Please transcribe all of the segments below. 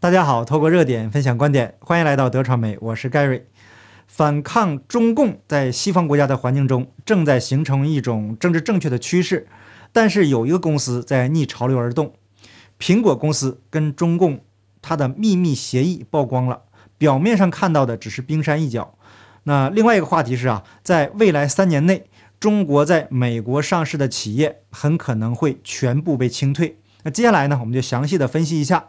大家好，透过热点分享观点，欢迎来到德传媒，我是盖瑞。反抗中共在西方国家的环境中正在形成一种政治正确的趋势，但是有一个公司在逆潮流而动，苹果公司跟中共它的秘密协议曝光了，表面上看到的只是冰山一角。那另外一个话题是啊，在未来三年内，中国在美国上市的企业很可能会全部被清退。那接下来呢，我们就详细的分析一下。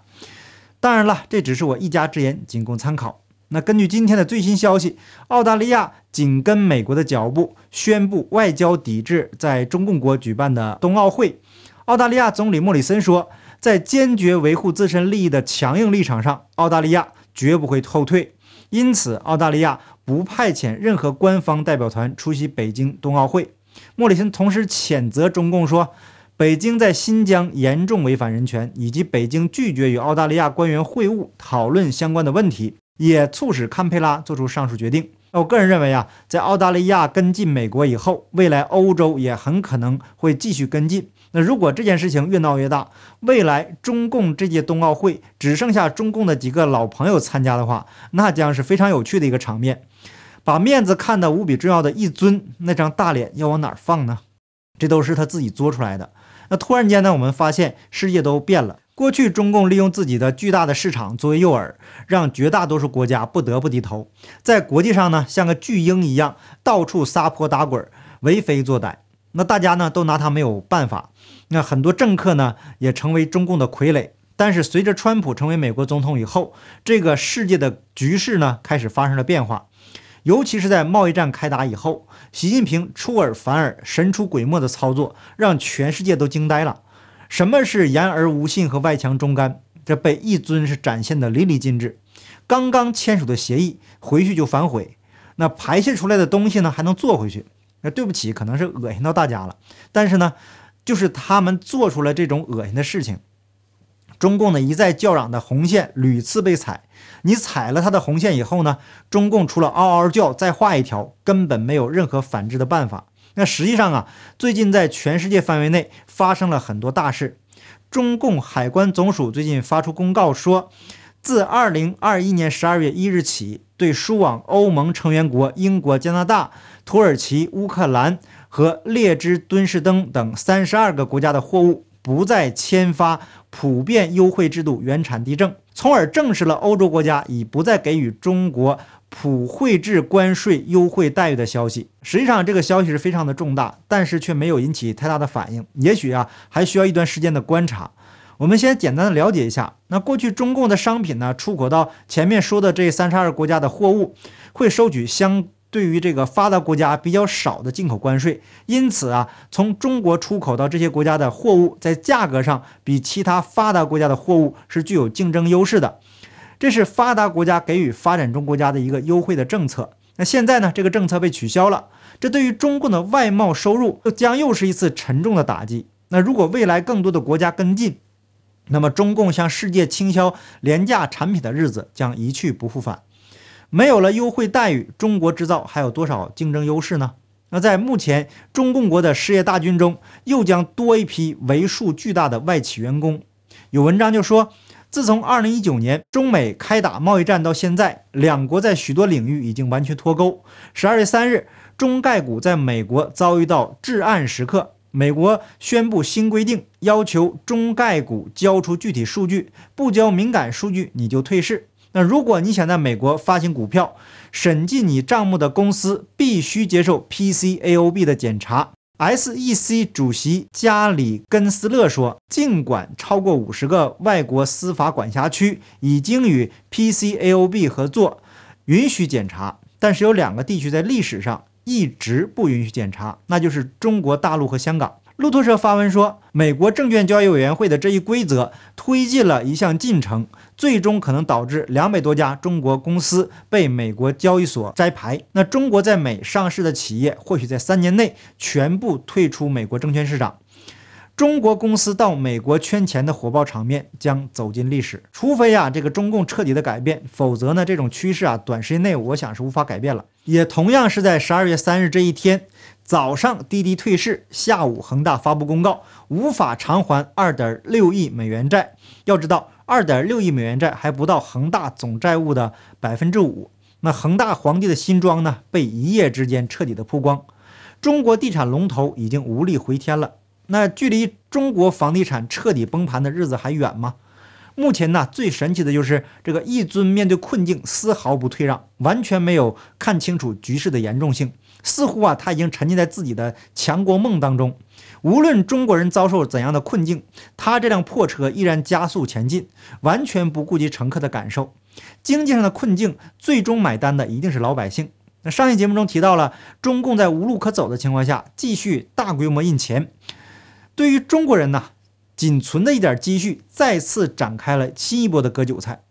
当然了，这只是我一家之言，仅供参考。那根据今天的最新消息，澳大利亚紧跟美国的脚步，宣布外交抵制在中共国举办的冬奥会。澳大利亚总理莫里森说，在坚决维护自身利益的强硬立场上，澳大利亚绝不会后退。因此，澳大利亚不派遣任何官方代表团出席北京冬奥会。莫里森同时谴责中共说。北京在新疆严重违反人权，以及北京拒绝与澳大利亚官员会晤讨论相关的问题，也促使堪培拉做出上述决定。那我个人认为啊，在澳大利亚跟进美国以后，未来欧洲也很可能会继续跟进。那如果这件事情越闹越大，未来中共这届冬奥会只剩下中共的几个老朋友参加的话，那将是非常有趣的一个场面。把面子看得无比重要的一尊，那张大脸要往哪儿放呢？这都是他自己作出来的。那突然间呢，我们发现世界都变了。过去中共利用自己的巨大的市场作为诱饵，让绝大多数国家不得不低头，在国际上呢像个巨婴一样到处撒泼打滚，为非作歹。那大家呢都拿他没有办法。那很多政客呢也成为中共的傀儡。但是随着川普成为美国总统以后，这个世界的局势呢开始发生了变化。尤其是在贸易战开打以后，习近平出尔反尔、神出鬼没的操作，让全世界都惊呆了。什么是言而无信和外强中干？这被一尊是展现的淋漓尽致。刚刚签署的协议，回去就反悔；那排泄出来的东西呢，还能做回去。那对不起，可能是恶心到大家了。但是呢，就是他们做出了这种恶心的事情。中共呢一再叫嚷的红线屡次被踩，你踩了他的红线以后呢，中共除了嗷嗷叫，再画一条，根本没有任何反制的办法。那实际上啊，最近在全世界范围内发生了很多大事。中共海关总署最近发出公告说，自二零二一年十二月一日起，对输往欧盟成员国英国、加拿大、土耳其、乌克兰和列支敦士登等三十二个国家的货物。不再签发普遍优惠制度原产地证，从而证实了欧洲国家已不再给予中国普惠制关税优惠待遇的消息。实际上，这个消息是非常的重大，但是却没有引起太大的反应。也许啊，还需要一段时间的观察。我们先简单的了解一下，那过去中共的商品呢，出口到前面说的这三十二个国家的货物，会收取相。对于这个发达国家比较少的进口关税，因此啊，从中国出口到这些国家的货物，在价格上比其他发达国家的货物是具有竞争优势的。这是发达国家给予发展中国家的一个优惠的政策。那现在呢，这个政策被取消了，这对于中共的外贸收入又将又是一次沉重的打击。那如果未来更多的国家跟进，那么中共向世界倾销廉价产品的日子将一去不复返。没有了优惠待遇，中国制造还有多少竞争优势呢？那在目前中共国的失业大军中，又将多一批为数巨大的外企员工。有文章就说，自从2019年中美开打贸易战到现在，两国在许多领域已经完全脱钩。12月3日，中概股在美国遭遇到至暗时刻，美国宣布新规定，要求中概股交出具体数据，不交敏感数据你就退市。那如果你想在美国发行股票，审计你账目的公司必须接受 PCAOB 的检查。SEC 主席加里根斯勒说，尽管超过五十个外国司法管辖区已经与 PCAOB 合作，允许检查，但是有两个地区在历史上一直不允许检查，那就是中国大陆和香港。路透社发文说，美国证券交易委员会的这一规则推进了一项进程，最终可能导致两百多家中国公司被美国交易所摘牌。那中国在美上市的企业或许在三年内全部退出美国证券市场。中国公司到美国圈钱的火爆场面将走进历史，除非啊这个中共彻底的改变，否则呢这种趋势啊短时间内我想是无法改变了。也同样是在十二月三日这一天。早上滴滴退市，下午恒大发布公告，无法偿还二点六亿美元债。要知道，二点六亿美元债还不到恒大总债务的百分之五。那恒大皇帝的新装呢，被一夜之间彻底的曝光。中国地产龙头已经无力回天了。那距离中国房地产彻底崩盘的日子还远吗？目前呢，最神奇的就是这个一尊面对困境丝毫不退让，完全没有看清楚局势的严重性。似乎啊，他已经沉浸在自己的强国梦当中。无论中国人遭受怎样的困境，他这辆破车依然加速前进，完全不顾及乘客的感受。经济上的困境，最终买单的一定是老百姓。那上一节目中提到了，中共在无路可走的情况下，继续大规模印钱。对于中国人呢，仅存的一点积蓄，再次展开了新一波的割韭菜。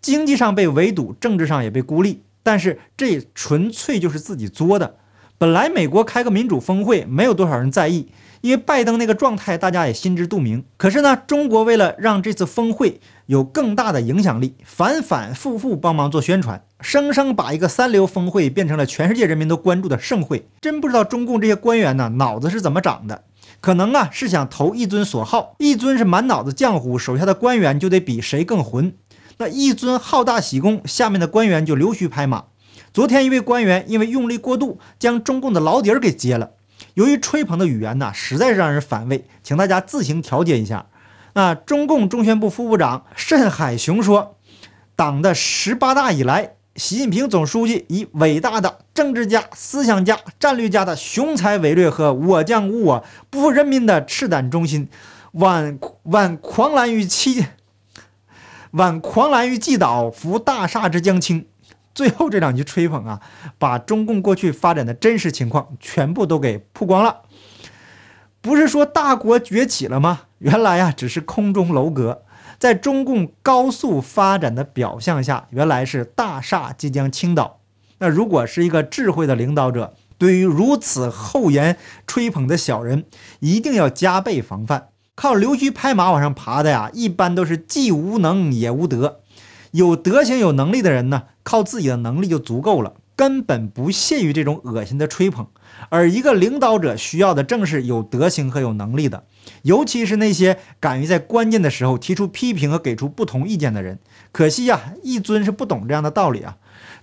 经济上被围堵，政治上也被孤立，但是这纯粹就是自己作的。本来美国开个民主峰会，没有多少人在意，因为拜登那个状态，大家也心知肚明。可是呢，中国为了让这次峰会有更大的影响力，反反复复帮忙做宣传，生生把一个三流峰会变成了全世界人民都关注的盛会。真不知道中共这些官员呢，脑子是怎么长的？可能啊，是想投一尊所好。一尊是满脑子浆糊，手下的官员就得比谁更混。那一尊好大喜功，下面的官员就溜须拍马。昨天，一位官员因为用力过度，将中共的老底儿给揭了。由于吹捧的语言呢，实在是让人反胃，请大家自行调节一下。那中共中宣部副部长慎海雄说：“党的十八大以来，习近平总书记以伟大的政治家、思想家、战略家的雄才伟略和我将无我、不负人民的赤胆忠心，挽挽狂澜于既挽狂澜于既倒，扶大厦之将倾。”最后这两句吹捧啊，把中共过去发展的真实情况全部都给曝光了。不是说大国崛起了吗？原来呀，只是空中楼阁。在中共高速发展的表象下，原来是大厦即将倾倒。那如果是一个智慧的领导者，对于如此厚颜吹捧的小人，一定要加倍防范。靠溜须拍马往上爬的呀，一般都是既无能也无德。有德行、有能力的人呢，靠自己的能力就足够了，根本不屑于这种恶心的吹捧。而一个领导者需要的正是有德行和有能力的，尤其是那些敢于在关键的时候提出批评和给出不同意见的人。可惜呀，一尊是不懂这样的道理啊。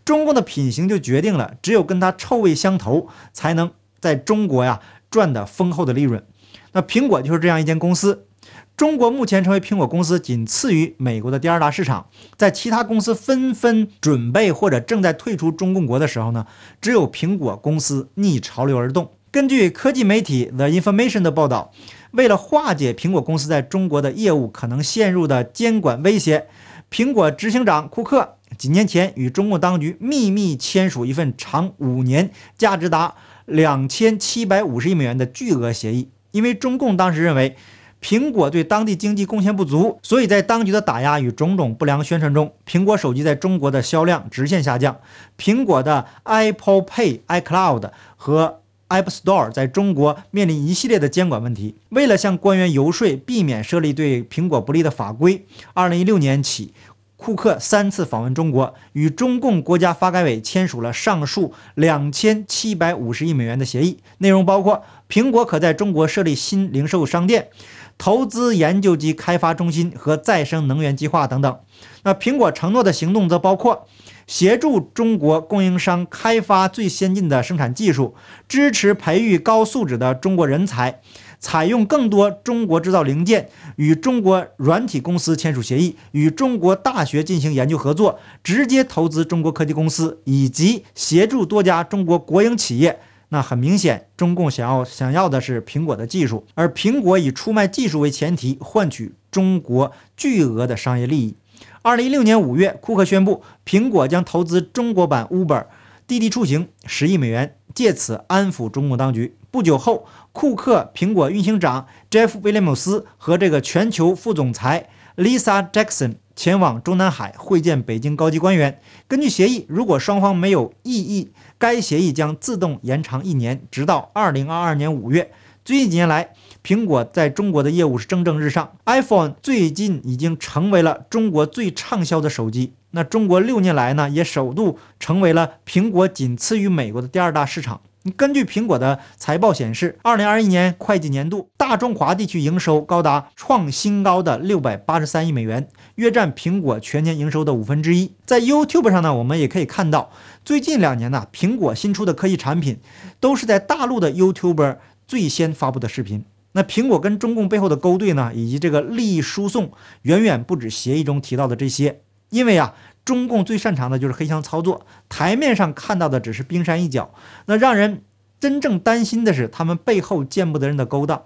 中共的品行就决定了，只有跟他臭味相投，才能在中国呀赚得丰厚的利润。那苹果就是这样一间公司。中国目前成为苹果公司仅次于美国的第二大市场，在其他公司纷纷准备或者正在退出中共国的时候呢，只有苹果公司逆潮流而动。根据科技媒体 The Information 的报道，为了化解苹果公司在中国的业务可能陷入的监管威胁，苹果执行长库克几年前与中共当局秘密签署一份长五年、价值达两千七百五十亿美元的巨额协议，因为中共当时认为。苹果对当地经济贡献不足，所以在当局的打压与种种不良宣传中，苹果手机在中国的销量直线下降。苹果的 Apple Pay、iCloud 和 App Store 在中国面临一系列的监管问题。为了向官员游说，避免设立对苹果不利的法规，2016年起，库克三次访问中国，与中共国家发改委签署了上述2750亿美元的协议，内容包括苹果可在中国设立新零售商店。投资研究及开发中心和再生能源计划等等。那苹果承诺的行动则包括协助中国供应商开发最先进的生产技术，支持培育高素质的中国人才，采用更多中国制造零件，与中国软体公司签署协议，与中国大学进行研究合作，直接投资中国科技公司，以及协助多家中国国营企业。那很明显，中共想要想要的是苹果的技术，而苹果以出卖技术为前提，换取中国巨额的商业利益。二零一六年五月，库克宣布，苹果将投资中国版 Uber 滴滴出行十亿美元，借此安抚中共当局。不久后，库克、苹果运行长 Jeff 威廉姆斯和这个全球副总裁 Lisa Jackson 前往中南海会见北京高级官员。根据协议，如果双方没有异议，该协议将自动延长一年，直到二零二二年五月。最近几年来，苹果在中国的业务是蒸蒸日上，iPhone 最近已经成为了中国最畅销的手机。那中国六年来呢，也首度成为了苹果仅次于美国的第二大市场。根据苹果的财报显示，二零二一年会计年度大中华地区营收高达创新高的六百八十三亿美元，约占苹果全年营收的五分之一。在 YouTube 上呢，我们也可以看到，最近两年呢，苹果新出的科技产品都是在大陆的 YouTuber 最先发布的视频。那苹果跟中共背后的勾兑呢，以及这个利益输送，远远不止协议中提到的这些。因为啊，中共最擅长的就是黑箱操作，台面上看到的只是冰山一角。那让人真正担心的是，他们背后见不得人的勾当。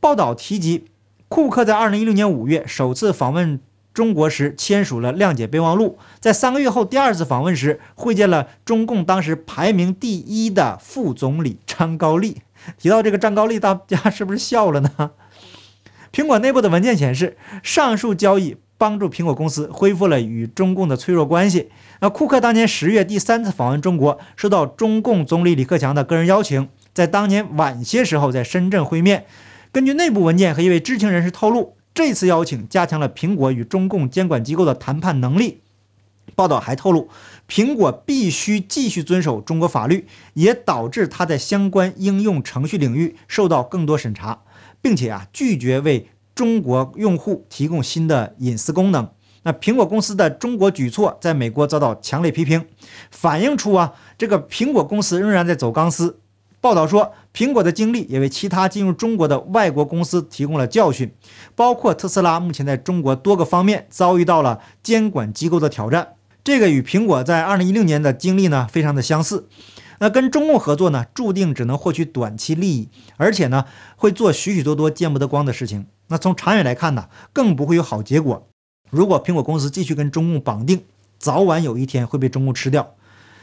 报道提及，库克在二零一六年五月首次访问中国时签署了谅解备忘录，在三个月后第二次访问时会见了中共当时排名第一的副总理张高丽。提到这个张高丽，大家是不是笑了呢？苹果内部的文件显示，上述交易。帮助苹果公司恢复了与中共的脆弱关系。那库克当年十月第三次访问中国，受到中共总理李克强的个人邀请，在当年晚些时候在深圳会面。根据内部文件和一位知情人士透露，这次邀请加强了苹果与中共监管机构的谈判能力。报道还透露，苹果必须继续遵守中国法律，也导致它在相关应用程序领域受到更多审查，并且啊拒绝为。中国用户提供新的隐私功能，那苹果公司的中国举措在美国遭到强烈批评，反映出啊，这个苹果公司仍然在走钢丝。报道说，苹果的经历也为其他进入中国的外国公司提供了教训，包括特斯拉目前在中国多个方面遭遇到了监管机构的挑战，这个与苹果在二零一六年的经历呢非常的相似。那跟中共合作呢，注定只能获取短期利益，而且呢会做许许多多见不得光的事情。那从长远来看呢，更不会有好结果。如果苹果公司继续跟中共绑定，早晚有一天会被中共吃掉。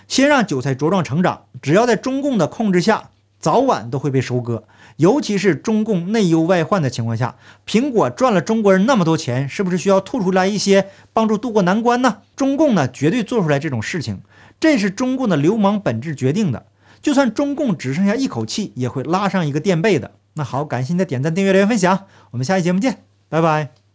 先让韭菜茁壮成长，只要在中共的控制下，早晚都会被收割。尤其是中共内忧外患的情况下，苹果赚了中国人那么多钱，是不是需要吐出来一些帮助渡过难关呢？中共呢，绝对做出来这种事情，这是中共的流氓本质决定的。就算中共只剩下一口气，也会拉上一个垫背的。那好，感谢您的点赞、订阅、留言、分享，我们下期节目见，拜拜。